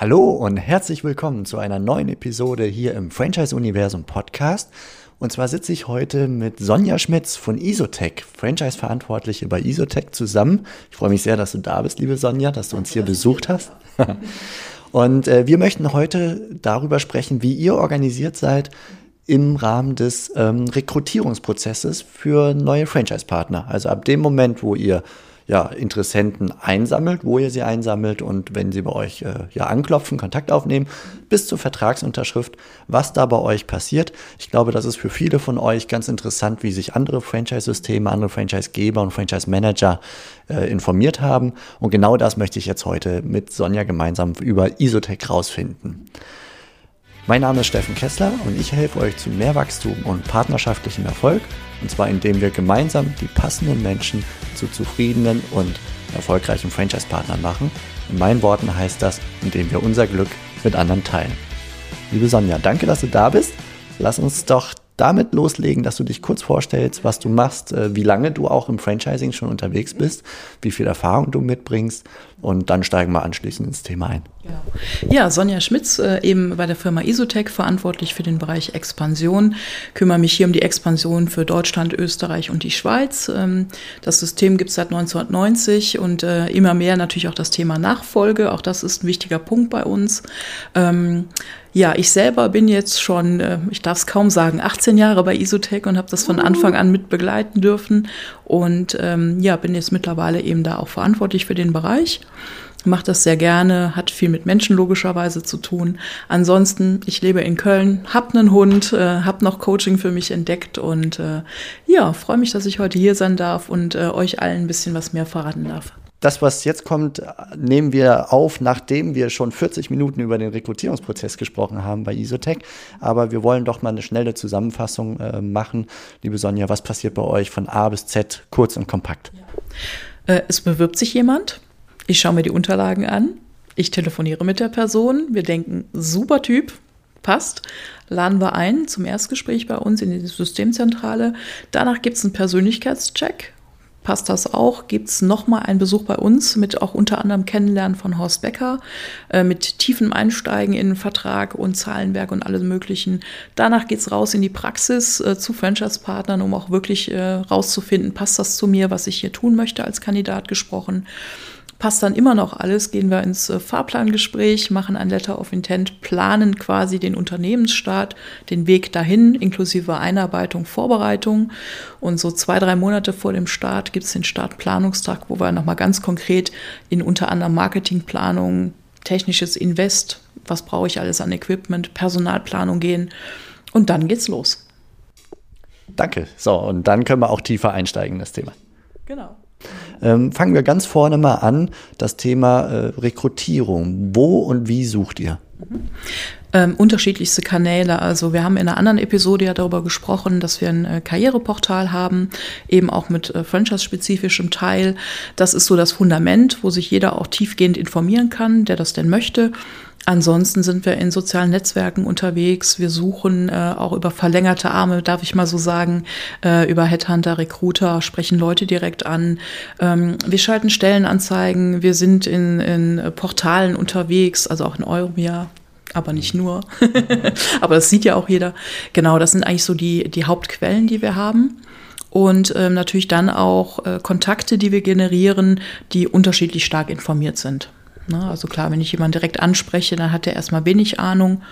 Hallo und herzlich willkommen zu einer neuen Episode hier im Franchise Universum Podcast. Und zwar sitze ich heute mit Sonja Schmitz von Isotech, Franchise-Verantwortliche bei Isotech zusammen. Ich freue mich sehr, dass du da bist, liebe Sonja, dass du uns hier besucht hast. und äh, wir möchten heute darüber sprechen, wie ihr organisiert seid im Rahmen des ähm, Rekrutierungsprozesses für neue Franchise-Partner. Also ab dem Moment, wo ihr ja, Interessenten einsammelt, wo ihr sie einsammelt und wenn sie bei euch äh, ja anklopfen, Kontakt aufnehmen, bis zur Vertragsunterschrift, was da bei euch passiert. Ich glaube, das ist für viele von euch ganz interessant, wie sich andere Franchise-Systeme, andere Franchise-Geber und Franchise-Manager äh, informiert haben. Und genau das möchte ich jetzt heute mit Sonja gemeinsam über Isotech rausfinden. Mein Name ist Steffen Kessler und ich helfe euch zu mehr Wachstum und partnerschaftlichem Erfolg. Und zwar indem wir gemeinsam die passenden Menschen zu zufriedenen und erfolgreichen Franchise-Partnern machen. In meinen Worten heißt das, indem wir unser Glück mit anderen teilen. Liebe Sonja, danke, dass du da bist. Lass uns doch damit loslegen, dass du dich kurz vorstellst, was du machst, äh, wie lange du auch im Franchising schon unterwegs bist, wie viel Erfahrung du mitbringst und dann steigen wir anschließend ins Thema ein. Genau. Ja, Sonja Schmitz, äh, eben bei der Firma Isotech verantwortlich für den Bereich Expansion, kümmere mich hier um die Expansion für Deutschland, Österreich und die Schweiz. Ähm, das System gibt es seit 1990 und äh, immer mehr natürlich auch das Thema Nachfolge. Auch das ist ein wichtiger Punkt bei uns. Ja, ich selber bin jetzt schon, äh, ich darf es kaum sagen, 18 Jahre bei Isotech und habe das von Anfang an mit begleiten dürfen und ähm, ja, bin jetzt mittlerweile eben da auch verantwortlich für den Bereich. Mache das sehr gerne, hat viel mit Menschen logischerweise zu tun. Ansonsten, ich lebe in Köln, habe einen Hund, äh, habe noch Coaching für mich entdeckt und äh, ja, freue mich, dass ich heute hier sein darf und äh, euch allen ein bisschen was mehr verraten darf. Das, was jetzt kommt, nehmen wir auf, nachdem wir schon 40 Minuten über den Rekrutierungsprozess gesprochen haben bei Isotech. Aber wir wollen doch mal eine schnelle Zusammenfassung äh, machen. Liebe Sonja, was passiert bei euch von A bis Z, kurz und kompakt? Ja. Äh, es bewirbt sich jemand. Ich schaue mir die Unterlagen an. Ich telefoniere mit der Person. Wir denken, super Typ, passt. Laden wir ein zum Erstgespräch bei uns in die Systemzentrale. Danach gibt es einen Persönlichkeitscheck passt das auch, gibt es nochmal einen Besuch bei uns mit auch unter anderem Kennenlernen von Horst Becker, äh, mit tiefem Einsteigen in den Vertrag und Zahlenwerk und alles Möglichen. Danach geht es raus in die Praxis äh, zu Franchise-Partnern, um auch wirklich äh, rauszufinden, passt das zu mir, was ich hier tun möchte als Kandidat gesprochen passt dann immer noch alles, gehen wir ins äh, Fahrplangespräch, machen ein Letter of Intent, planen quasi den Unternehmensstart, den Weg dahin, inklusive Einarbeitung, Vorbereitung. Und so zwei, drei Monate vor dem Start gibt es den Startplanungstag, wo wir nochmal ganz konkret in unter anderem Marketingplanung, technisches Invest, was brauche ich alles an Equipment, Personalplanung gehen. Und dann geht's los. Danke. So, und dann können wir auch tiefer einsteigen in das Thema. Genau. Ähm, fangen wir ganz vorne mal an, das Thema äh, Rekrutierung. Wo und wie sucht ihr? Mhm. Ähm, unterschiedlichste Kanäle. Also wir haben in einer anderen Episode ja darüber gesprochen, dass wir ein äh, Karriereportal haben, eben auch mit äh, franchise-spezifischem Teil. Das ist so das Fundament, wo sich jeder auch tiefgehend informieren kann, der das denn möchte. Ansonsten sind wir in sozialen Netzwerken unterwegs. Wir suchen äh, auch über verlängerte Arme, darf ich mal so sagen, äh, über Headhunter, Recruiter, sprechen Leute direkt an. Ähm, wir schalten Stellenanzeigen. Wir sind in, in Portalen unterwegs, also auch in Euromia, aber nicht nur. aber das sieht ja auch jeder. Genau, das sind eigentlich so die, die Hauptquellen, die wir haben. Und ähm, natürlich dann auch äh, Kontakte, die wir generieren, die unterschiedlich stark informiert sind. Ne? Also klar, wenn ich jemanden direkt anspreche, dann hat er erstmal wenig Ahnung.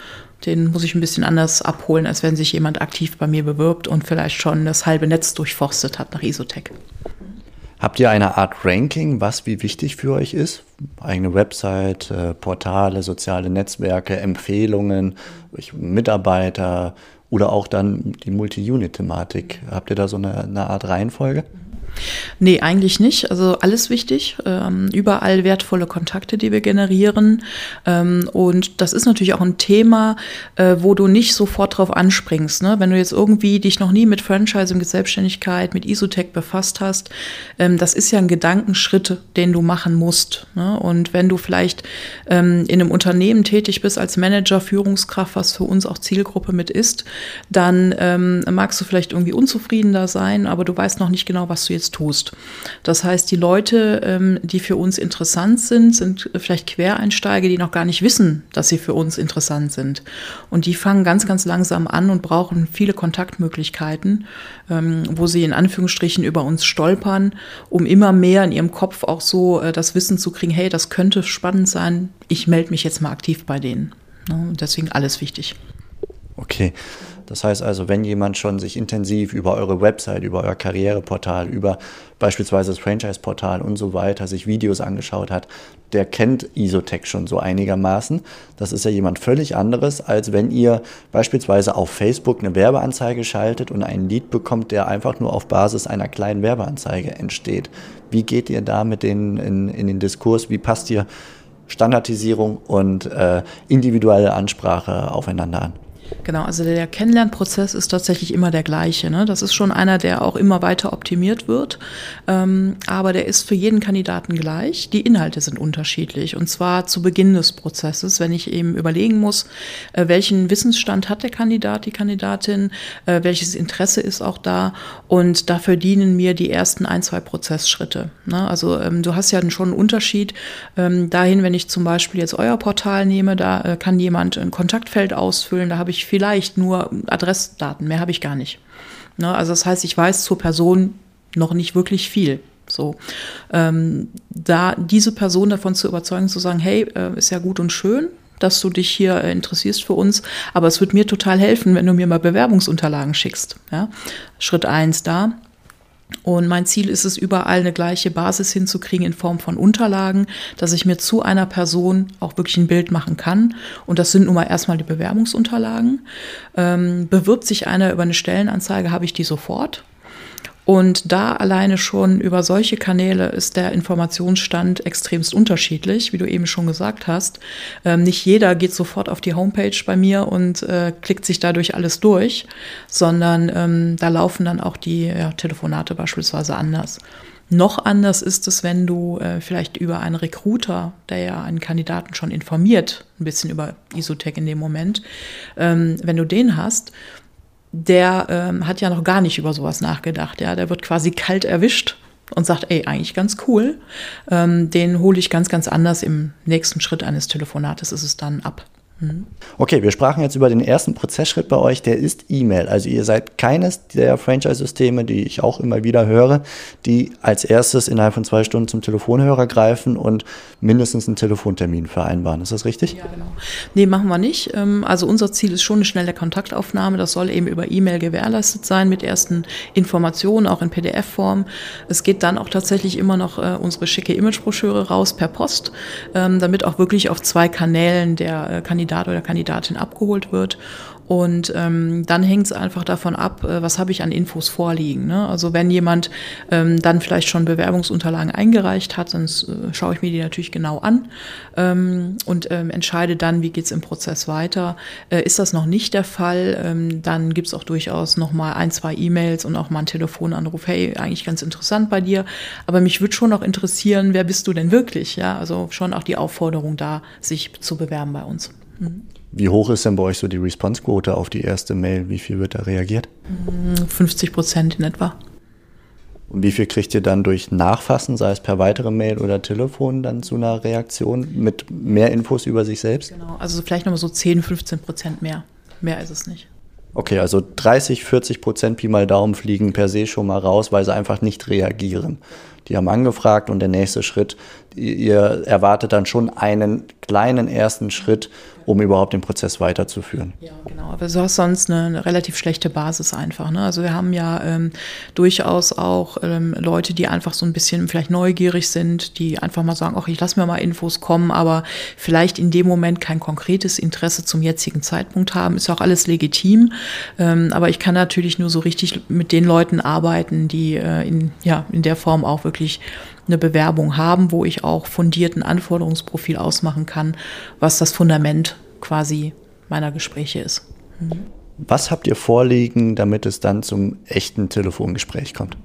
Den muss ich ein bisschen anders abholen, als wenn sich jemand aktiv bei mir bewirbt und vielleicht schon das halbe Netz durchforstet hat nach Isotech. Habt ihr eine Art Ranking, was wie wichtig für euch ist? Eigene Website, äh, Portale, soziale Netzwerke, Empfehlungen, Mitarbeiter oder auch dann die Multi-Unit-Thematik. Habt ihr da so eine, eine Art Reihenfolge? Nee, eigentlich nicht. Also alles wichtig. Ähm, überall wertvolle Kontakte, die wir generieren. Ähm, und das ist natürlich auch ein Thema, äh, wo du nicht sofort drauf anspringst. Ne? Wenn du jetzt irgendwie dich noch nie mit Franchising, mit Selbstständigkeit, mit Isotech befasst hast, ähm, das ist ja ein Gedankenschritt, den du machen musst. Ne? Und wenn du vielleicht ähm, in einem Unternehmen tätig bist als Manager, Führungskraft, was für uns auch Zielgruppe mit ist, dann ähm, magst du vielleicht irgendwie unzufriedener sein, aber du weißt noch nicht genau, was du jetzt jetzt tust. Das heißt, die Leute, ähm, die für uns interessant sind, sind vielleicht Quereinsteiger, die noch gar nicht wissen, dass sie für uns interessant sind. Und die fangen ganz, ganz langsam an und brauchen viele Kontaktmöglichkeiten, ähm, wo sie in Anführungsstrichen über uns stolpern, um immer mehr in ihrem Kopf auch so äh, das Wissen zu kriegen, hey, das könnte spannend sein, ich melde mich jetzt mal aktiv bei denen. Ne? Deswegen alles wichtig. Okay. Das heißt also, wenn jemand schon sich intensiv über eure Website, über euer Karriereportal, über beispielsweise das Franchise-Portal und so weiter sich Videos angeschaut hat, der kennt Isotech schon so einigermaßen. Das ist ja jemand völlig anderes, als wenn ihr beispielsweise auf Facebook eine Werbeanzeige schaltet und einen Lead bekommt, der einfach nur auf Basis einer kleinen Werbeanzeige entsteht. Wie geht ihr da mit denen in, in den Diskurs? Wie passt ihr Standardisierung und äh, individuelle Ansprache aufeinander an? Genau, also der Kennenlernprozess ist tatsächlich immer der gleiche. Ne? Das ist schon einer, der auch immer weiter optimiert wird, ähm, aber der ist für jeden Kandidaten gleich. Die Inhalte sind unterschiedlich und zwar zu Beginn des Prozesses, wenn ich eben überlegen muss, äh, welchen Wissensstand hat der Kandidat, die Kandidatin, äh, welches Interesse ist auch da und dafür dienen mir die ersten ein, zwei Prozessschritte. Ne? Also ähm, du hast ja schon einen Unterschied ähm, dahin, wenn ich zum Beispiel jetzt euer Portal nehme, da äh, kann jemand ein Kontaktfeld ausfüllen, da habe ich ich vielleicht nur Adressdaten, mehr habe ich gar nicht. Ne? Also das heißt, ich weiß zur Person noch nicht wirklich viel. So, ähm, da diese Person davon zu überzeugen, zu sagen, hey, äh, ist ja gut und schön, dass du dich hier äh, interessierst für uns, aber es wird mir total helfen, wenn du mir mal Bewerbungsunterlagen schickst. Ja? Schritt eins da. Und mein Ziel ist es, überall eine gleiche Basis hinzukriegen in Form von Unterlagen, dass ich mir zu einer Person auch wirklich ein Bild machen kann. Und das sind nun mal erstmal die Bewerbungsunterlagen. Ähm, bewirbt sich einer über eine Stellenanzeige, habe ich die sofort. Und da alleine schon über solche Kanäle ist der Informationsstand extremst unterschiedlich, wie du eben schon gesagt hast. Ähm, nicht jeder geht sofort auf die Homepage bei mir und äh, klickt sich dadurch alles durch, sondern ähm, da laufen dann auch die ja, Telefonate beispielsweise anders. Noch anders ist es, wenn du äh, vielleicht über einen Recruiter, der ja einen Kandidaten schon informiert, ein bisschen über Isotech in dem Moment, ähm, wenn du den hast, der ähm, hat ja noch gar nicht über sowas nachgedacht. Ja, der wird quasi kalt erwischt und sagt, ey, eigentlich ganz cool. Ähm, den hole ich ganz, ganz anders im nächsten Schritt eines Telefonates ist es dann ab. Mhm. Okay, wir sprachen jetzt über den ersten Prozessschritt bei euch, der ist E-Mail. Also ihr seid keines der Franchise-Systeme, die ich auch immer wieder höre, die als erstes innerhalb von zwei Stunden zum Telefonhörer greifen und mindestens einen Telefontermin vereinbaren. Ist das richtig? Ja, genau. Nee, machen wir nicht. Ähm, also unser Ziel ist schon eine schnelle Kontaktaufnahme. Das soll eben über E-Mail gewährleistet sein mit ersten Informationen, auch in PDF-Form. Es geht dann auch tatsächlich immer noch äh, unsere schicke Imagebroschüre raus per Post, ähm, damit auch wirklich auf zwei Kanälen der äh, Kandidat oder Kandidatin abgeholt wird. Und ähm, dann hängt es einfach davon ab, äh, was habe ich an Infos vorliegen. Ne? Also wenn jemand ähm, dann vielleicht schon Bewerbungsunterlagen eingereicht hat, dann äh, schaue ich mir die natürlich genau an ähm, und ähm, entscheide dann, wie geht es im Prozess weiter. Äh, ist das noch nicht der Fall, ähm, dann gibt es auch durchaus noch mal ein, zwei E-Mails und auch mal einen Telefonanruf. Hey, eigentlich ganz interessant bei dir, aber mich würde schon noch interessieren, wer bist du denn wirklich? Ja, also schon auch die Aufforderung da, sich zu bewerben bei uns. Wie hoch ist denn bei euch so die Responsequote auf die erste Mail? Wie viel wird da reagiert? 50 Prozent in etwa. Und wie viel kriegt ihr dann durch Nachfassen, sei es per weitere Mail oder Telefon, dann zu einer Reaktion mit mehr Infos über sich selbst? Genau, also vielleicht nochmal so 10, 15 Prozent mehr. Mehr ist es nicht. Okay, also 30, 40 Prozent Pi mal Daumen fliegen per se schon mal raus, weil sie einfach nicht reagieren. Die haben angefragt und der nächste Schritt, ihr erwartet dann schon einen kleinen ersten Schritt, um überhaupt den Prozess weiterzuführen. Ja, genau. Aber du hast sonst eine, eine relativ schlechte Basis einfach. Ne? Also wir haben ja ähm, durchaus auch ähm, Leute, die einfach so ein bisschen vielleicht neugierig sind, die einfach mal sagen, ach, ich lasse mir mal Infos kommen, aber vielleicht in dem Moment kein konkretes Interesse zum jetzigen Zeitpunkt haben. Ist auch alles legitim. Ähm, aber ich kann natürlich nur so richtig mit den Leuten arbeiten, die äh, in, ja, in der Form auch wirklich eine Bewerbung haben, wo ich auch fundierten Anforderungsprofil ausmachen kann, was das Fundament quasi meiner Gespräche ist. Mhm. Was habt ihr vorliegen, damit es dann zum echten Telefongespräch kommt?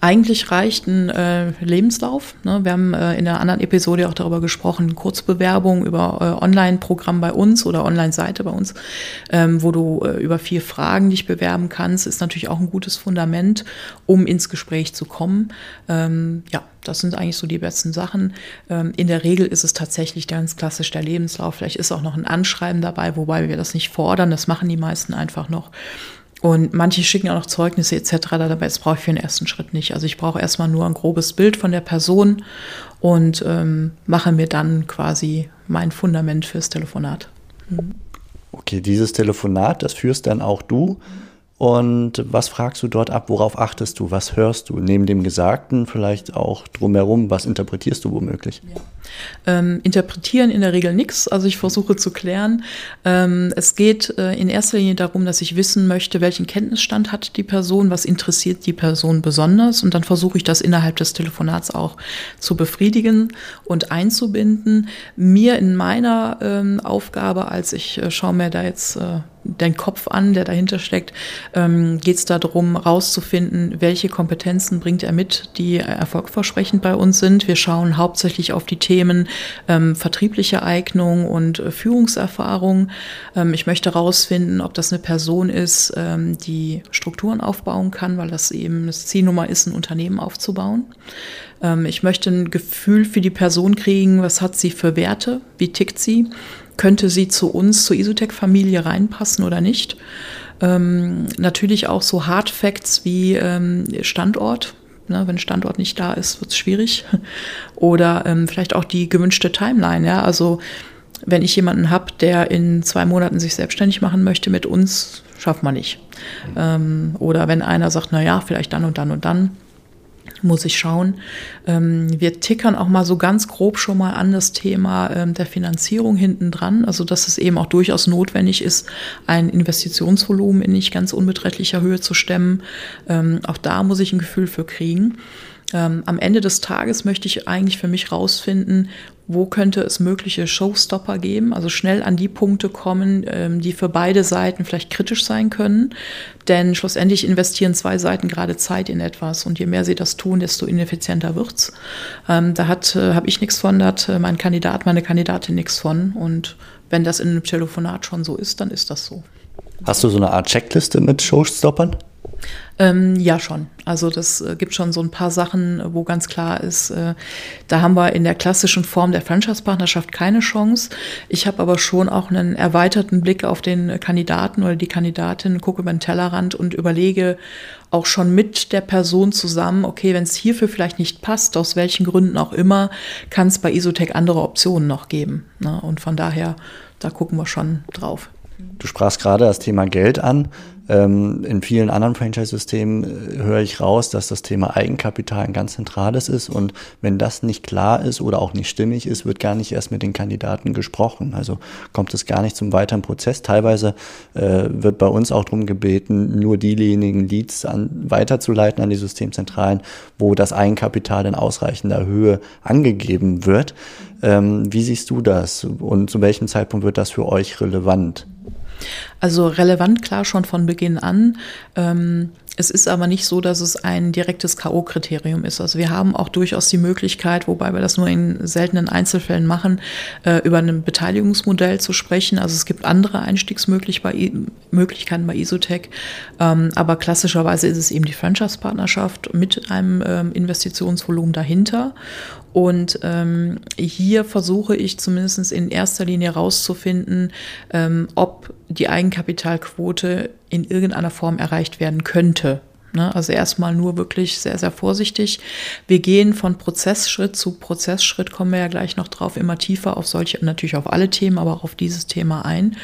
Eigentlich reicht ein äh, Lebenslauf. Ne? Wir haben äh, in einer anderen Episode auch darüber gesprochen, Kurzbewerbung über äh, Online-Programm bei uns oder Online-Seite bei uns, ähm, wo du äh, über vier Fragen dich bewerben kannst, ist natürlich auch ein gutes Fundament, um ins Gespräch zu kommen. Ähm, ja, das sind eigentlich so die besten Sachen. Ähm, in der Regel ist es tatsächlich ganz klassisch der Lebenslauf. Vielleicht ist auch noch ein Anschreiben dabei, wobei wir das nicht fordern. Das machen die meisten einfach noch. Und manche schicken auch noch Zeugnisse etc. Dabei das brauche ich für den ersten Schritt nicht. Also ich brauche erstmal nur ein grobes Bild von der Person und ähm, mache mir dann quasi mein Fundament fürs Telefonat. Mhm. Okay, dieses Telefonat, das führst dann auch du. Mhm und was fragst du dort ab? Worauf achtest du? Was hörst du? Neben dem Gesagten vielleicht auch drumherum? Was interpretierst du womöglich? Ja. Ähm, interpretieren in der Regel nichts. Also ich versuche zu klären. Ähm, es geht äh, in erster Linie darum, dass ich wissen möchte, welchen Kenntnisstand hat die Person, was interessiert die Person besonders. Und dann versuche ich das innerhalb des Telefonats auch zu befriedigen und einzubinden. Mir in meiner ähm, Aufgabe, als ich äh, schaue mir da jetzt äh, den Kopf an, der dahinter steckt, ähm, geht es darum, rauszufinden, welche Kompetenzen bringt er mit, die erfolgversprechend bei uns sind. Wir schauen hauptsächlich auf die Themen ähm, vertriebliche Eignung und äh, Führungserfahrung. Ähm, ich möchte herausfinden, ob das eine Person ist, ähm, die Strukturen aufbauen kann, weil das eben das Zielnummer ist, ein Unternehmen aufzubauen. Ähm, ich möchte ein Gefühl für die Person kriegen, was hat sie für Werte, wie tickt sie könnte sie zu uns, zur Isotech-Familie reinpassen oder nicht. Ähm, natürlich auch so Hard Facts wie ähm, Standort. Ne, wenn Standort nicht da ist, wird es schwierig. Oder ähm, vielleicht auch die gewünschte Timeline. Ja? Also wenn ich jemanden habe, der in zwei Monaten sich selbstständig machen möchte mit uns, schafft man nicht. Ähm, oder wenn einer sagt, na ja, vielleicht dann und dann und dann, muss ich schauen. Ähm, wir tickern auch mal so ganz grob schon mal an das Thema ähm, der Finanzierung hinten dran, also dass es eben auch durchaus notwendig ist, ein Investitionsvolumen in nicht ganz unbeträchtlicher Höhe zu stemmen. Ähm, auch da muss ich ein Gefühl für kriegen. Ähm, am Ende des Tages möchte ich eigentlich für mich rausfinden, wo könnte es mögliche Showstopper geben, also schnell an die Punkte kommen, ähm, die für beide Seiten vielleicht kritisch sein können. Denn schlussendlich investieren zwei Seiten gerade Zeit in etwas und je mehr sie das tun, desto ineffizienter wird's. Ähm, da hat äh, habe ich nichts von, da hat äh, mein Kandidat, meine Kandidatin nichts von. Und wenn das in einem Telefonat schon so ist, dann ist das so. Hast du so eine Art Checkliste mit Showstoppern? Ähm, ja, schon. Also das äh, gibt schon so ein paar Sachen, wo ganz klar ist, äh, da haben wir in der klassischen Form der Franchise-Partnerschaft keine Chance. Ich habe aber schon auch einen erweiterten Blick auf den Kandidaten oder die Kandidatin, gucke über den Tellerrand und überlege auch schon mit der Person zusammen, okay, wenn es hierfür vielleicht nicht passt, aus welchen Gründen auch immer, kann es bei Isotech andere Optionen noch geben. Ne? Und von daher, da gucken wir schon drauf. Du sprachst gerade das Thema Geld an. Ähm, in vielen anderen Franchise-Systemen äh, höre ich raus, dass das Thema Eigenkapital ein ganz zentrales ist. Und wenn das nicht klar ist oder auch nicht stimmig ist, wird gar nicht erst mit den Kandidaten gesprochen. Also kommt es gar nicht zum weiteren Prozess. Teilweise äh, wird bei uns auch darum gebeten, nur diejenigen Leads an, weiterzuleiten an die Systemzentralen, wo das Eigenkapital in ausreichender Höhe angegeben wird. Ähm, wie siehst du das und zu welchem Zeitpunkt wird das für euch relevant? Also relevant klar schon von Beginn an. Ähm, es ist aber nicht so, dass es ein direktes K.O.-Kriterium ist. Also wir haben auch durchaus die Möglichkeit, wobei wir das nur in seltenen Einzelfällen machen, äh, über ein Beteiligungsmodell zu sprechen. Also es gibt andere Einstiegsmöglichkeiten bei Isotech, ähm, aber klassischerweise ist es eben die Franchise-Partnerschaft mit einem ähm, Investitionsvolumen dahinter. Und ähm, hier versuche ich zumindest in erster Linie herauszufinden, ähm, ob die Eigenkapitalquote in irgendeiner Form erreicht werden könnte. Ne? Also erstmal nur wirklich sehr, sehr vorsichtig. Wir gehen von Prozessschritt zu Prozessschritt, kommen wir ja gleich noch drauf, immer tiefer auf solche, natürlich auf alle Themen, aber auch auf dieses Thema ein,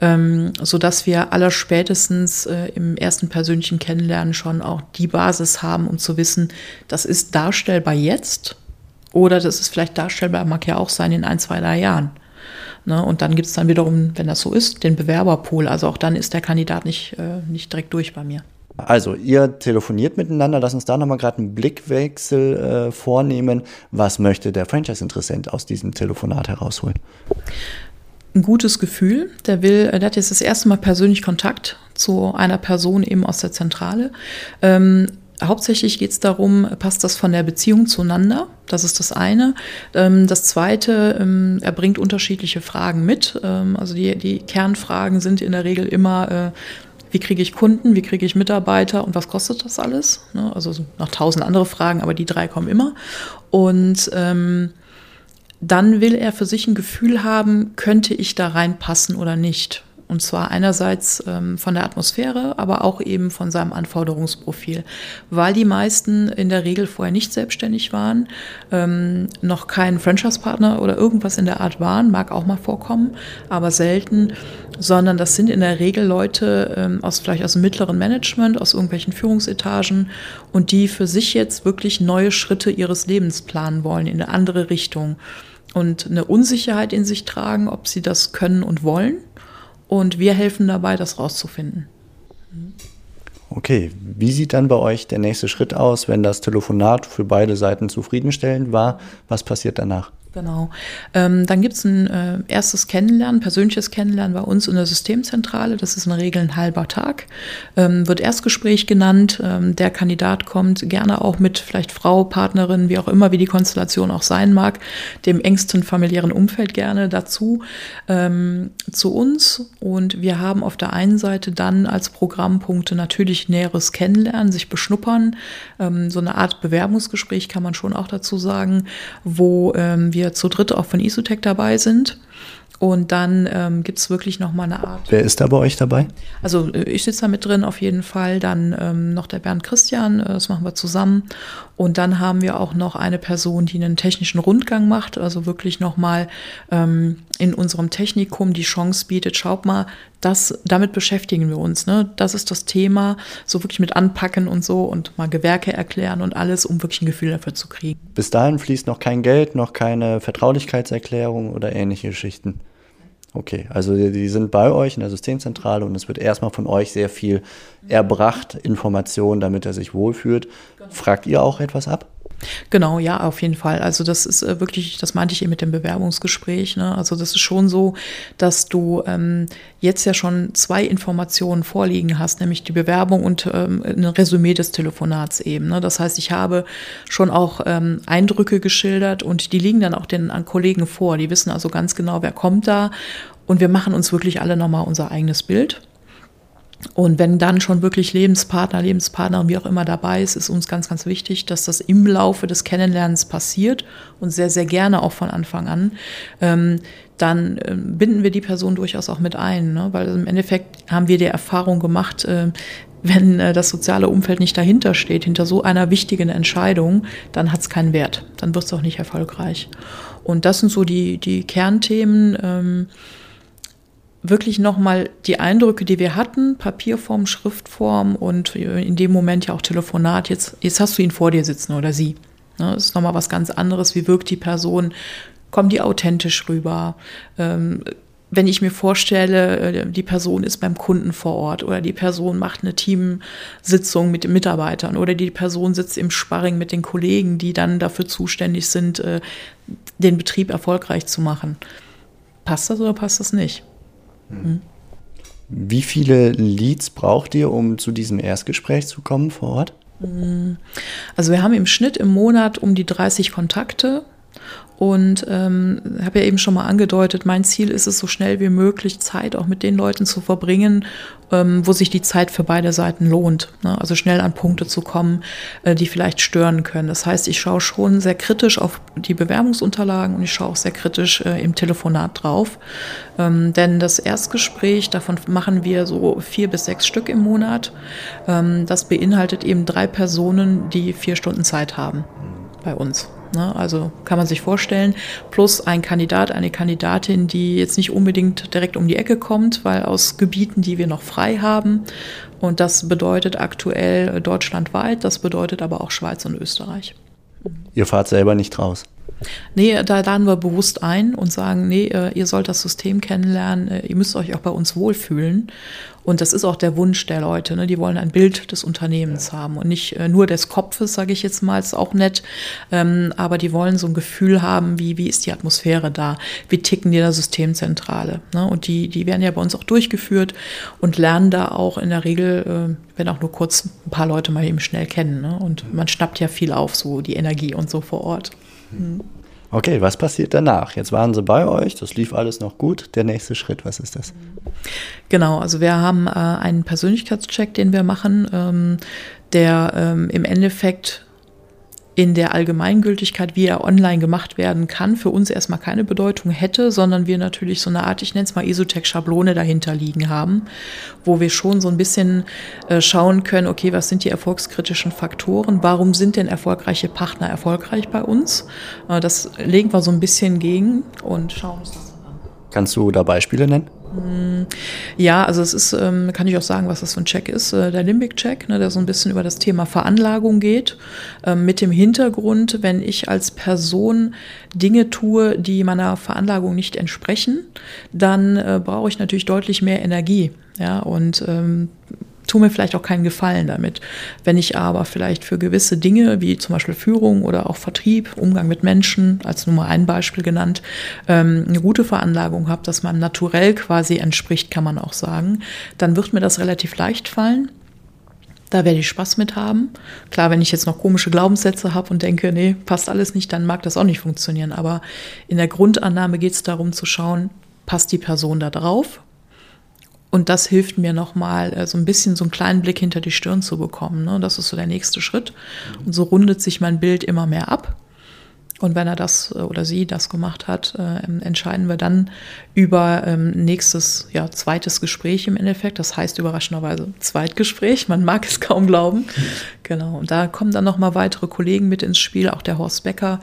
ähm, sodass wir allerspätestens äh, im ersten persönlichen Kennenlernen schon auch die Basis haben, um zu wissen, das ist darstellbar jetzt oder das ist vielleicht darstellbar, mag ja auch sein in ein, zwei, drei Jahren. Ne? Und dann gibt es dann wiederum, wenn das so ist, den Bewerberpool. Also auch dann ist der Kandidat nicht, äh, nicht direkt durch bei mir. Also, ihr telefoniert miteinander. Lass uns da nochmal gerade einen Blickwechsel äh, vornehmen. Was möchte der Franchise-Interessent aus diesem Telefonat herausholen? Ein gutes Gefühl. Der will, der hat jetzt das erste Mal persönlich Kontakt zu einer Person eben aus der Zentrale. Ähm, hauptsächlich geht es darum, passt das von der Beziehung zueinander? Das ist das eine. Ähm, das zweite, ähm, er bringt unterschiedliche Fragen mit. Ähm, also die, die Kernfragen sind in der Regel immer, äh, wie kriege ich Kunden, wie kriege ich Mitarbeiter und was kostet das alles? Ne? Also noch tausend andere Fragen, aber die drei kommen immer. Und dann will er für sich ein Gefühl haben, könnte ich da reinpassen oder nicht. Und zwar einerseits ähm, von der Atmosphäre, aber auch eben von seinem Anforderungsprofil, weil die meisten in der Regel vorher nicht selbstständig waren, ähm, noch kein Franchise-Partner oder irgendwas in der Art waren, mag auch mal vorkommen, aber selten, sondern das sind in der Regel Leute ähm, aus vielleicht aus dem mittleren Management, aus irgendwelchen Führungsetagen und die für sich jetzt wirklich neue Schritte ihres Lebens planen wollen in eine andere Richtung und eine Unsicherheit in sich tragen, ob sie das können und wollen und wir helfen dabei, das rauszufinden. Okay, wie sieht dann bei euch der nächste Schritt aus, wenn das Telefonat für beide Seiten zufriedenstellend war? Was passiert danach? Genau. Ähm, dann gibt es ein äh, erstes Kennenlernen, persönliches Kennenlernen bei uns in der Systemzentrale. Das ist in der Regel ein halber Tag. Ähm, wird Erstgespräch genannt. Ähm, der Kandidat kommt gerne auch mit vielleicht Frau, Partnerin, wie auch immer, wie die Konstellation auch sein mag, dem engsten familiären Umfeld gerne dazu ähm, zu uns. Und wir haben auf der einen Seite dann als Programmpunkte natürlich näheres Kennenlernen, sich beschnuppern. Ähm, so eine Art Bewerbungsgespräch kann man schon auch dazu sagen, wo ähm, wir zu dritt auch von Isotech dabei sind. Und dann ähm, gibt es wirklich nochmal eine Art. Wer ist da bei euch dabei? Also äh, ich sitze da mit drin auf jeden Fall. Dann ähm, noch der Bernd Christian, äh, das machen wir zusammen. Und dann haben wir auch noch eine Person, die einen technischen Rundgang macht, also wirklich nochmal ähm, in unserem Technikum die Chance bietet, schaut mal, das, damit beschäftigen wir uns. Ne? Das ist das Thema, so wirklich mit anpacken und so und mal Gewerke erklären und alles, um wirklich ein Gefühl dafür zu kriegen. Bis dahin fließt noch kein Geld, noch keine Vertraulichkeitserklärung oder ähnliche Geschichten. Okay, also die sind bei euch in der Systemzentrale und es wird erstmal von euch sehr viel erbracht, Informationen, damit er sich wohlfühlt. Fragt ihr auch etwas ab? Genau, ja, auf jeden Fall. Also das ist äh, wirklich, das meinte ich eben mit dem Bewerbungsgespräch. Ne? Also das ist schon so, dass du ähm, jetzt ja schon zwei Informationen vorliegen hast, nämlich die Bewerbung und ähm, ein Resümee des Telefonats eben. Ne? Das heißt, ich habe schon auch ähm, Eindrücke geschildert und die liegen dann auch den Kollegen vor. Die wissen also ganz genau, wer kommt da. Und wir machen uns wirklich alle nochmal unser eigenes Bild. Und wenn dann schon wirklich Lebenspartner, Lebenspartnerin, wie auch immer dabei ist, ist uns ganz, ganz wichtig, dass das im Laufe des Kennenlernens passiert und sehr, sehr gerne auch von Anfang an. Ähm, dann äh, binden wir die Person durchaus auch mit ein, ne? weil im Endeffekt haben wir die Erfahrung gemacht, äh, wenn äh, das soziale Umfeld nicht dahinter steht, hinter so einer wichtigen Entscheidung, dann hat es keinen Wert, dann wird es auch nicht erfolgreich. Und das sind so die, die Kernthemen. Ähm, wirklich nochmal die Eindrücke, die wir hatten, Papierform, Schriftform und in dem Moment ja auch Telefonat. Jetzt, jetzt hast du ihn vor dir sitzen oder sie. Ne, das ist nochmal was ganz anderes. Wie wirkt die Person? Kommt die authentisch rüber? Ähm, wenn ich mir vorstelle, äh, die Person ist beim Kunden vor Ort oder die Person macht eine Teamsitzung mit den Mitarbeitern oder die Person sitzt im Sparring mit den Kollegen, die dann dafür zuständig sind, äh, den Betrieb erfolgreich zu machen. Passt das oder passt das nicht? Mhm. Wie viele Leads braucht ihr, um zu diesem Erstgespräch zu kommen vor Ort? Also wir haben im Schnitt im Monat um die 30 Kontakte und ähm, habe ja eben schon mal angedeutet, mein Ziel ist es, so schnell wie möglich Zeit auch mit den Leuten zu verbringen, ähm, wo sich die Zeit für beide Seiten lohnt. Ne? Also schnell an Punkte zu kommen, äh, die vielleicht stören können. Das heißt, ich schaue schon sehr kritisch auf die Bewerbungsunterlagen und ich schaue auch sehr kritisch äh, im Telefonat drauf. Ähm, denn das Erstgespräch, davon machen wir so vier bis sechs Stück im Monat. Ähm, das beinhaltet eben drei Personen, die vier Stunden Zeit haben bei uns. Ne? Also kann man sich vorstellen, plus ein Kandidat, eine Kandidatin, die jetzt nicht unbedingt direkt um die Ecke kommt, weil aus Gebieten, die wir noch frei haben. Und das bedeutet aktuell deutschlandweit, das bedeutet aber auch Schweiz und Österreich. Ihr fahrt selber nicht raus? Nee, da laden wir bewusst ein und sagen, nee, äh, ihr sollt das System kennenlernen, äh, ihr müsst euch auch bei uns wohlfühlen. Und das ist auch der Wunsch der Leute. Ne? Die wollen ein Bild des Unternehmens haben und nicht äh, nur des Kopfes, sage ich jetzt mal, ist auch nett. Ähm, aber die wollen so ein Gefühl haben, wie, wie ist die Atmosphäre da? Wie ticken die in der Systemzentrale? Ne? Und die, die werden ja bei uns auch durchgeführt und lernen da auch in der Regel, äh, wenn auch nur kurz ein paar Leute mal eben schnell kennen. Ne? Und man schnappt ja viel auf, so die Energie und so vor Ort. Mhm. Okay, was passiert danach? Jetzt waren sie bei euch, das lief alles noch gut. Der nächste Schritt, was ist das? Genau, also wir haben äh, einen Persönlichkeitscheck, den wir machen, ähm, der ähm, im Endeffekt in der Allgemeingültigkeit, wie er online gemacht werden kann, für uns erstmal keine Bedeutung hätte, sondern wir natürlich so eine Art, ich nenne es mal Isotech-Schablone dahinter liegen haben, wo wir schon so ein bisschen äh, schauen können, okay, was sind die erfolgskritischen Faktoren, warum sind denn erfolgreiche Partner erfolgreich bei uns? Äh, das legen wir so ein bisschen gegen und schauen uns das an. Kannst du da Beispiele nennen? Ja, also es ist, ähm, kann ich auch sagen, was das für ein Check ist, äh, der Limbic-Check, ne, der so ein bisschen über das Thema Veranlagung geht, ähm, mit dem Hintergrund, wenn ich als Person Dinge tue, die meiner Veranlagung nicht entsprechen, dann äh, brauche ich natürlich deutlich mehr Energie. Ja, und ähm, tue mir vielleicht auch keinen Gefallen damit. Wenn ich aber vielleicht für gewisse Dinge, wie zum Beispiel Führung oder auch Vertrieb, Umgang mit Menschen, als Nummer ein Beispiel genannt, ähm, eine gute Veranlagung habe, dass man naturell quasi entspricht, kann man auch sagen, dann wird mir das relativ leicht fallen. Da werde ich Spaß mit haben. Klar, wenn ich jetzt noch komische Glaubenssätze habe und denke, nee, passt alles nicht, dann mag das auch nicht funktionieren. Aber in der Grundannahme geht es darum zu schauen, passt die Person da drauf? Und das hilft mir nochmal, äh, so ein bisschen so einen kleinen Blick hinter die Stirn zu bekommen. Ne? Das ist so der nächste Schritt. Und so rundet sich mein Bild immer mehr ab. Und wenn er das äh, oder sie das gemacht hat, äh, entscheiden wir dann über ähm, nächstes, ja, zweites Gespräch im Endeffekt. Das heißt überraschenderweise Zweitgespräch. Man mag es kaum glauben. Genau. Und da kommen dann nochmal weitere Kollegen mit ins Spiel, auch der Horst Becker,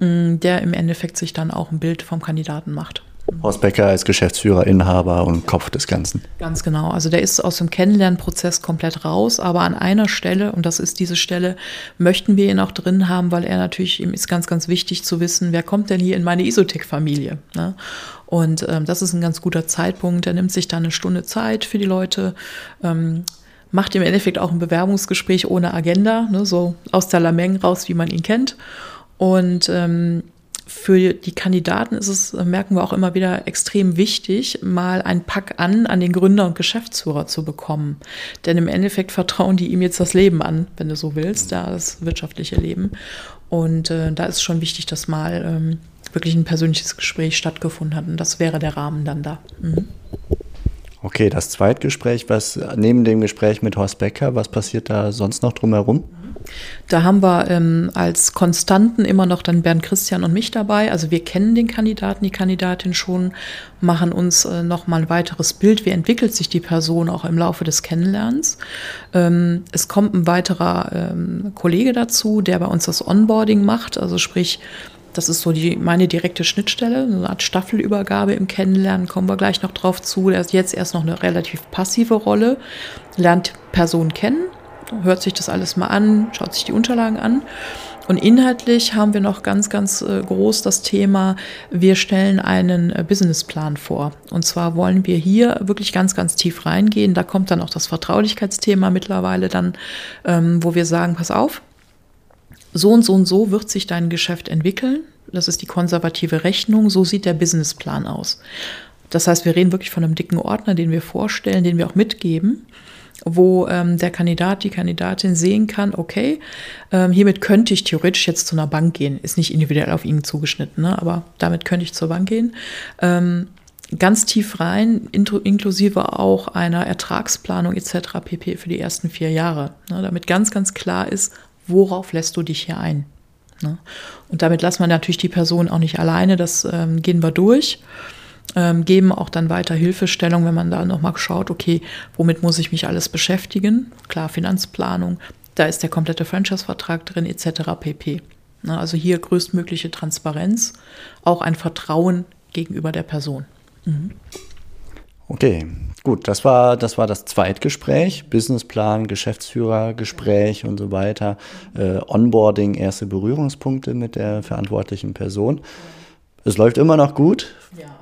mh, der im Endeffekt sich dann auch ein Bild vom Kandidaten macht. Horst Becker als Geschäftsführer, Inhaber und Kopf des Ganzen. Ganz genau. Also der ist aus dem Kennenlernprozess komplett raus, aber an einer Stelle, und das ist diese Stelle, möchten wir ihn auch drin haben, weil er natürlich, ihm ist ganz, ganz wichtig zu wissen, wer kommt denn hier in meine Isotech-Familie. Ne? Und ähm, das ist ein ganz guter Zeitpunkt. Er nimmt sich da eine Stunde Zeit für die Leute. Ähm, macht im Endeffekt auch ein Bewerbungsgespräch ohne Agenda, ne, so aus der Lameng raus, wie man ihn kennt. Und ähm, für die Kandidaten ist es, merken wir auch immer wieder, extrem wichtig, mal ein Pack an an den Gründer und Geschäftsführer zu bekommen. Denn im Endeffekt vertrauen die ihm jetzt das Leben an, wenn du so willst, da das wirtschaftliche Leben. Und äh, da ist schon wichtig, dass mal ähm, wirklich ein persönliches Gespräch stattgefunden hat. Und das wäre der Rahmen dann da. Mhm. Okay, das Zweitgespräch, was neben dem Gespräch mit Horst Becker, was passiert da sonst noch drumherum? Da haben wir ähm, als Konstanten immer noch dann Bernd Christian und mich dabei. Also wir kennen den Kandidaten, die Kandidatin schon, machen uns äh, noch mal ein weiteres Bild. Wie entwickelt sich die Person auch im Laufe des Kennenlernens? Ähm, es kommt ein weiterer ähm, Kollege dazu, der bei uns das Onboarding macht. Also sprich, das ist so die, meine direkte Schnittstelle, eine Art Staffelübergabe im Kennenlernen, kommen wir gleich noch drauf zu. Er ist jetzt erst noch eine relativ passive Rolle, lernt Person kennen, hört sich das alles mal an, schaut sich die Unterlagen an. Und inhaltlich haben wir noch ganz, ganz äh, groß das Thema, wir stellen einen äh, Businessplan vor. Und zwar wollen wir hier wirklich ganz, ganz tief reingehen. Da kommt dann auch das Vertraulichkeitsthema mittlerweile dann, ähm, wo wir sagen, pass auf, so und so und so wird sich dein Geschäft entwickeln. Das ist die konservative Rechnung. So sieht der Businessplan aus. Das heißt, wir reden wirklich von einem dicken Ordner, den wir vorstellen, den wir auch mitgeben wo ähm, der Kandidat, die Kandidatin sehen kann, okay, ähm, hiermit könnte ich theoretisch jetzt zu einer Bank gehen. Ist nicht individuell auf ihn zugeschnitten, ne? aber damit könnte ich zur Bank gehen. Ähm, ganz tief rein, inklusive auch einer Ertragsplanung etc. pp. für die ersten vier Jahre, ne? damit ganz, ganz klar ist, worauf lässt du dich hier ein. Ne? Und damit lassen wir natürlich die Person auch nicht alleine, das ähm, gehen wir durch ähm, geben auch dann weiter Hilfestellung, wenn man da nochmal schaut, okay, womit muss ich mich alles beschäftigen? Klar, Finanzplanung, da ist der komplette Franchise-Vertrag drin, etc. pp. Na, also hier größtmögliche Transparenz, auch ein Vertrauen gegenüber der Person. Mhm. Okay, Gut, das war, das war das Zweitgespräch, Businessplan, Geschäftsführergespräch und so weiter, äh, Onboarding, erste Berührungspunkte mit der verantwortlichen Person. Es läuft immer noch gut.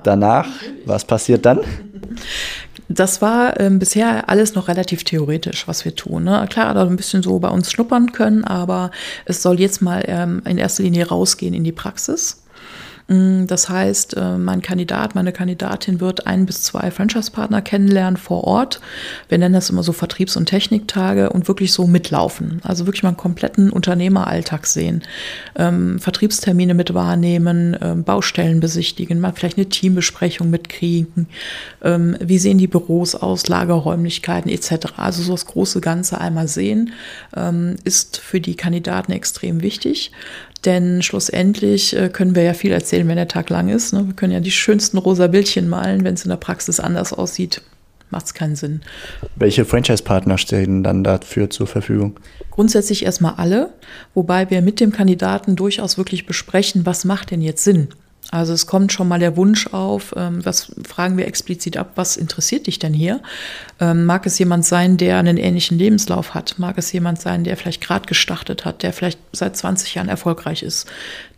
Danach, was passiert dann? Das war ähm, bisher alles noch relativ theoretisch, was wir tun. Ne? Klar, da ein bisschen so bei uns schnuppern können, aber es soll jetzt mal ähm, in erster Linie rausgehen in die Praxis. Mm, das heißt, äh, mein Kandidat, meine Kandidatin wird ein bis zwei Franchise-Partner kennenlernen vor Ort. Wir nennen das immer so Vertriebs- und Techniktage und wirklich so mitlaufen. Also wirklich mal einen kompletten Unternehmeralltag sehen. Ähm, Vertriebstermine mit wahrnehmen, ähm, Baustellen besichtigen, mal vielleicht eine Teambesprechung mitkriegen. Ähm, wie sehen die Büros aus, Lagerräumlichkeiten etc. Also so das große Ganze einmal sehen, ist für die Kandidaten extrem wichtig. Denn schlussendlich äh, können wir ja viel erzählen, wenn der Tag lang ist. Ne? Wir können ja die schönsten rosa Bildchen malen, wenn es in der Praxis anders aussieht. Macht es keinen Sinn. Welche Franchise-Partner stehen dann dafür zur Verfügung? Grundsätzlich erstmal alle, wobei wir mit dem Kandidaten durchaus wirklich besprechen, was macht denn jetzt Sinn? Also es kommt schon mal der Wunsch auf, ähm, was fragen wir explizit ab, was interessiert dich denn hier? Ähm, mag es jemand sein, der einen ähnlichen Lebenslauf hat? Mag es jemand sein, der vielleicht gerade gestartet hat, der vielleicht seit 20 Jahren erfolgreich ist,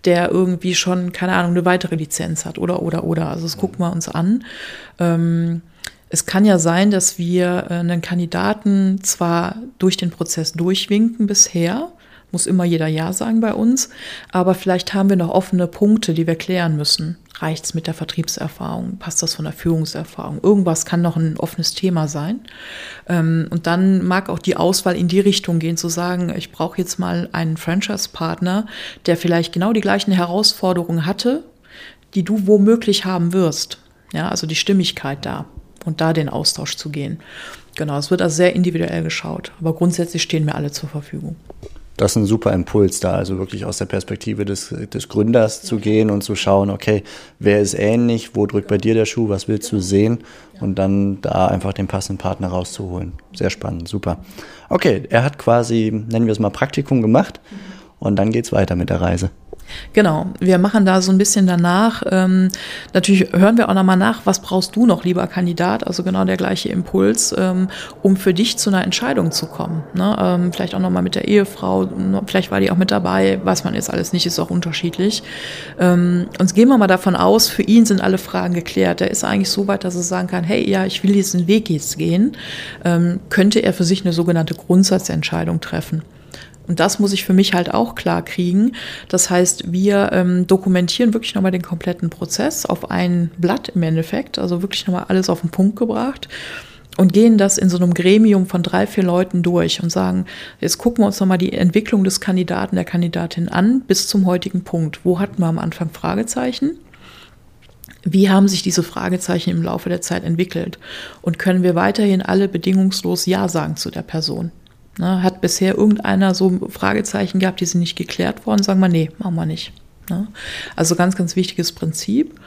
der irgendwie schon, keine Ahnung, eine weitere Lizenz hat oder, oder, oder. Also das gucken wir uns an. Ähm, es kann ja sein, dass wir äh, einen Kandidaten zwar durch den Prozess durchwinken bisher, muss immer jeder Ja sagen bei uns. Aber vielleicht haben wir noch offene Punkte, die wir klären müssen. Reicht es mit der Vertriebserfahrung? Passt das von der Führungserfahrung? Irgendwas kann noch ein offenes Thema sein. Ähm, und dann mag auch die Auswahl in die Richtung gehen, zu sagen, ich brauche jetzt mal einen Franchise-Partner, der vielleicht genau die gleichen Herausforderungen hatte, die du womöglich haben wirst. Ja, also die Stimmigkeit da und da den Austausch zu gehen. Genau, es wird also sehr individuell geschaut, aber grundsätzlich stehen mir alle zur Verfügung das ist ein super Impuls da, also wirklich aus der Perspektive des, des Gründers zu gehen und zu schauen, okay, wer ist ähnlich, wo drückt bei dir der Schuh, was willst du sehen und dann da einfach den passenden Partner rauszuholen. Sehr spannend, super. Okay, er hat quasi, nennen wir es mal Praktikum gemacht und dann geht's weiter mit der Reise. Genau, wir machen da so ein bisschen danach. Ähm, natürlich hören wir auch nochmal nach, was brauchst du noch, lieber Kandidat? Also genau der gleiche Impuls, ähm, um für dich zu einer Entscheidung zu kommen. Ne? Ähm, vielleicht auch nochmal mit der Ehefrau, vielleicht war die auch mit dabei, weiß man jetzt alles nicht, ist auch unterschiedlich. Ähm, und gehen wir mal davon aus, für ihn sind alle Fragen geklärt. Er ist eigentlich so weit, dass er sagen kann, hey, ja, ich will diesen Weg jetzt gehen. Ähm, könnte er für sich eine sogenannte Grundsatzentscheidung treffen. Und das muss ich für mich halt auch klar kriegen. Das heißt, wir ähm, dokumentieren wirklich nochmal den kompletten Prozess auf ein Blatt im Endeffekt, also wirklich nochmal alles auf den Punkt gebracht und gehen das in so einem Gremium von drei, vier Leuten durch und sagen, jetzt gucken wir uns nochmal die Entwicklung des Kandidaten, der Kandidatin an bis zum heutigen Punkt. Wo hatten wir am Anfang Fragezeichen? Wie haben sich diese Fragezeichen im Laufe der Zeit entwickelt? Und können wir weiterhin alle bedingungslos Ja sagen zu der Person? Ne, hat bisher irgendeiner so Fragezeichen gehabt, die sind nicht geklärt worden, sagen wir, nee, machen wir nicht. Ne? Also ganz, ganz wichtiges Prinzip.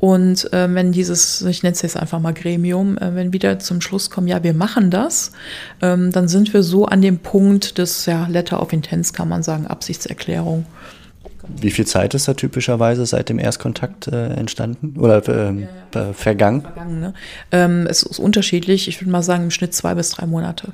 Und äh, wenn dieses, ich nenne es jetzt einfach mal Gremium, äh, wenn wieder zum Schluss kommen, ja, wir machen das, ähm, dann sind wir so an dem Punkt des ja, Letter of Intents, kann man sagen, Absichtserklärung. Wie viel Zeit ist da typischerweise seit dem Erstkontakt äh, entstanden oder äh, ja, ja. vergangen? Vergangen, ne? ähm, es ist unterschiedlich. Ich würde mal sagen, im Schnitt zwei bis drei Monate.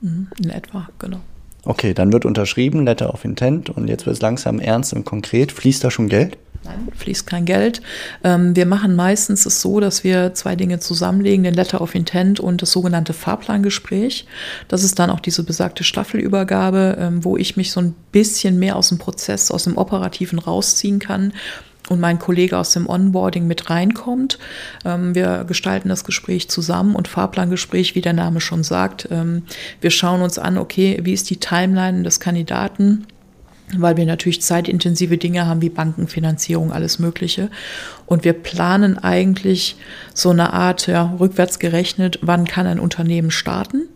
Mhm, in etwa, genau. Okay, dann wird unterschrieben, Letter of Intent und jetzt wird es langsam ernst und konkret. Fließt da schon Geld? Nein, fließt kein Geld. Ähm, wir machen meistens es so, dass wir zwei Dinge zusammenlegen, den Letter of Intent und das sogenannte Fahrplangespräch. Das ist dann auch diese besagte Staffelübergabe, ähm, wo ich mich so ein bisschen mehr aus dem Prozess, aus dem Operativen rausziehen kann und mein Kollege aus dem Onboarding mit reinkommt. Ähm, wir gestalten das Gespräch zusammen und Fahrplangespräch, wie der Name schon sagt. Ähm, wir schauen uns an, okay, wie ist die Timeline des Kandidaten? weil wir natürlich zeitintensive Dinge haben wie Bankenfinanzierung, alles Mögliche. Und wir planen eigentlich so eine Art, ja, rückwärts gerechnet, wann kann ein Unternehmen starten?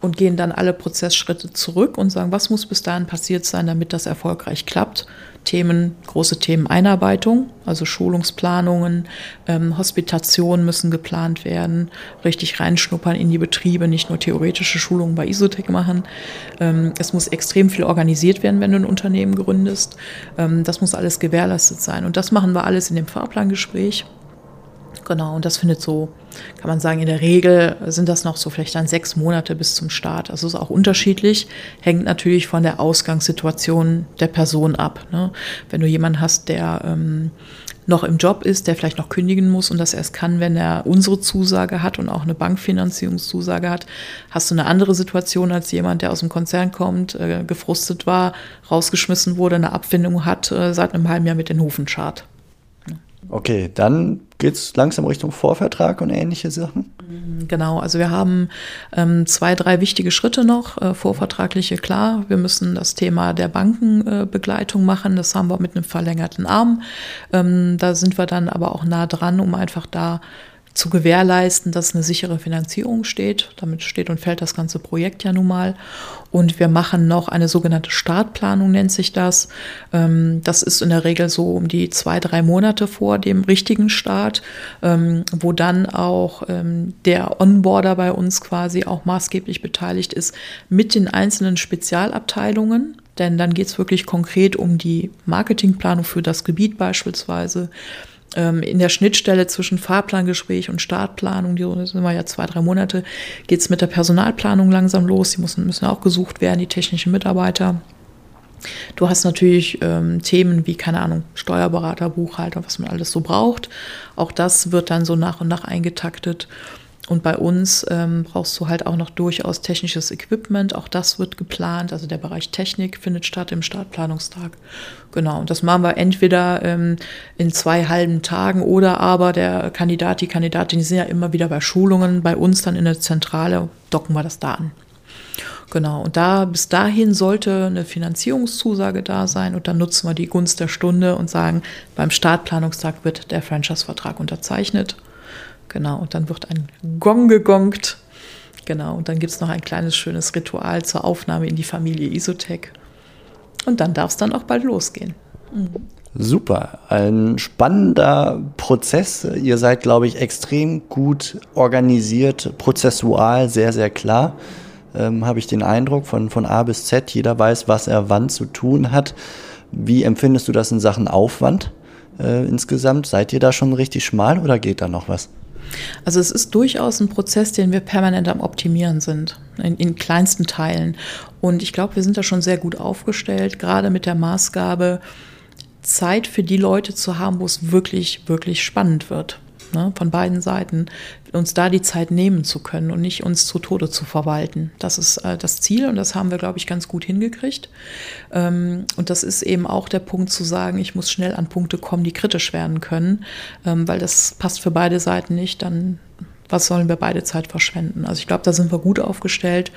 Und gehen dann alle Prozessschritte zurück und sagen, was muss bis dahin passiert sein, damit das erfolgreich klappt? Themen, große Themen Einarbeitung, also Schulungsplanungen, ähm, Hospitationen müssen geplant werden, richtig reinschnuppern in die Betriebe, nicht nur theoretische Schulungen bei Isotech machen. Ähm, es muss extrem viel organisiert werden, wenn du ein Unternehmen gründest. Ähm, das muss alles gewährleistet sein. Und das machen wir alles in dem Fahrplangespräch Genau, und das findet so, kann man sagen, in der Regel sind das noch so vielleicht dann sechs Monate bis zum Start. Also es ist auch unterschiedlich, hängt natürlich von der Ausgangssituation der Person ab. Ne? Wenn du jemanden hast, der ähm, noch im Job ist, der vielleicht noch kündigen muss und das erst kann, wenn er unsere Zusage hat und auch eine Bankfinanzierungszusage hat, hast du eine andere Situation als jemand, der aus dem Konzern kommt, äh, gefrustet war, rausgeschmissen wurde, eine Abfindung hat, äh, seit einem halben Jahr mit den Hufen schart. Okay, dann geht es langsam Richtung Vorvertrag und ähnliche Sachen? Genau, also wir haben ähm, zwei, drei wichtige Schritte noch. Äh, vorvertragliche, klar, wir müssen das Thema der Bankenbegleitung äh, machen. Das haben wir mit einem verlängerten Arm. Ähm, da sind wir dann aber auch nah dran, um einfach da zu gewährleisten, dass eine sichere Finanzierung steht. Damit steht und fällt das ganze Projekt ja nun mal. Und wir machen noch eine sogenannte Startplanung, nennt sich das. Ähm, das ist in der Regel so um die zwei, drei Monate vor dem richtigen Start, ähm, wo dann auch ähm, der Onboarder bei uns quasi auch maßgeblich beteiligt ist mit den einzelnen Spezialabteilungen. Denn dann geht es wirklich konkret um die Marketingplanung für das Gebiet beispielsweise in der Schnittstelle zwischen Fahrplangespräch und Startplanung, die sind wir ja zwei, drei Monate, geht es mit der Personalplanung langsam los. Die müssen, müssen auch gesucht werden, die technischen Mitarbeiter. Du hast natürlich ähm, Themen wie, keine Ahnung, Steuerberater, Buchhalter, was man alles so braucht. Auch das wird dann so nach und nach eingetaktet. Und bei uns ähm, brauchst du halt auch noch durchaus technisches Equipment. Auch das wird geplant. Also der Bereich Technik findet statt im Startplanungstag. Genau. Und das machen wir entweder ähm, in zwei halben Tagen oder aber der Kandidat, die Kandidatin, die sind ja immer wieder bei Schulungen. Bei uns dann in der Zentrale docken wir das da an. Genau. Und da bis dahin sollte eine Finanzierungszusage da sein und dann nutzen wir die Gunst der Stunde und sagen, beim Startplanungstag wird der Franchise-Vertrag unterzeichnet Genau, und dann wird ein Gong gegongt. Genau, und dann gibt es noch ein kleines schönes Ritual zur Aufnahme in die Familie Isotech. Und dann darf es dann auch bald losgehen. Mhm. Super, ein spannender Prozess. Ihr seid, glaube ich, extrem gut organisiert, prozessual, sehr, sehr klar. Ähm, Habe ich den Eindruck von, von A bis Z. Jeder weiß, was er wann zu tun hat. Wie empfindest du das in Sachen Aufwand äh, insgesamt? Seid ihr da schon richtig schmal oder geht da noch was? Also es ist durchaus ein Prozess, den wir permanent am Optimieren sind, in, in kleinsten Teilen. Und ich glaube, wir sind da schon sehr gut aufgestellt, gerade mit der Maßgabe, Zeit für die Leute zu haben, wo es wirklich, wirklich spannend wird ne, von beiden Seiten, uns da die Zeit nehmen zu können und nicht uns zu Tode zu verwalten. Das ist äh, das Ziel und das haben wir, glaube ich, ganz gut hingekriegt. Ähm, und das ist eben auch der Punkt zu sagen, ich muss schnell an Punkte kommen, die kritisch werden können, ähm, weil das passt für beide Seiten nicht. Dann was sollen wir beide Zeit verschwenden? Also ich glaube, da sind wir gut aufgestellt.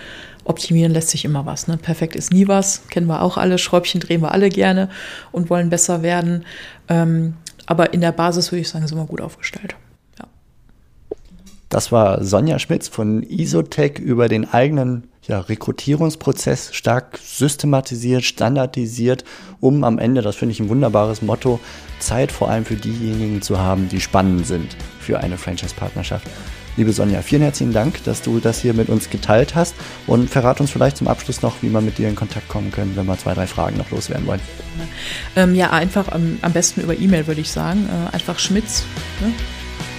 Optimieren lässt sich immer was. Ne? Perfekt ist nie was, kennen wir auch alle. Schräubchen drehen wir alle gerne und wollen besser werden. Ähm, aber in der Basis würde ich sagen, sind wir gut aufgestellt. Ja. Das war Sonja Schmitz von Isotech über den eigenen ja, Rekrutierungsprozess stark systematisiert, standardisiert, um am Ende, das finde ich ein wunderbares Motto, Zeit vor allem für diejenigen zu haben, die spannend sind für eine Franchise-Partnerschaft. Liebe Sonja, vielen herzlichen Dank, dass du das hier mit uns geteilt hast und verrat uns vielleicht zum Abschluss noch, wie wir mit dir in Kontakt kommen können, wenn wir zwei, drei Fragen noch loswerden wollen. Ähm, ja, einfach am, am besten über E-Mail würde ich sagen. Äh, einfach Schmitz, ne?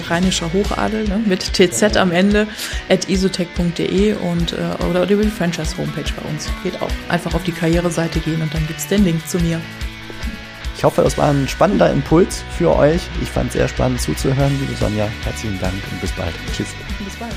rheinischer Hochadel ne? mit TZ am Ende at isotech.de und äh, oder über die Franchise Homepage bei uns. Geht auch. Einfach auf die Karriereseite gehen und dann gibt es den Link zu mir. Ich hoffe, es war ein spannender Impuls für euch. Ich fand es sehr spannend zuzuhören, liebe Sonja. Herzlichen Dank und bis bald. Tschüss. Bis bald.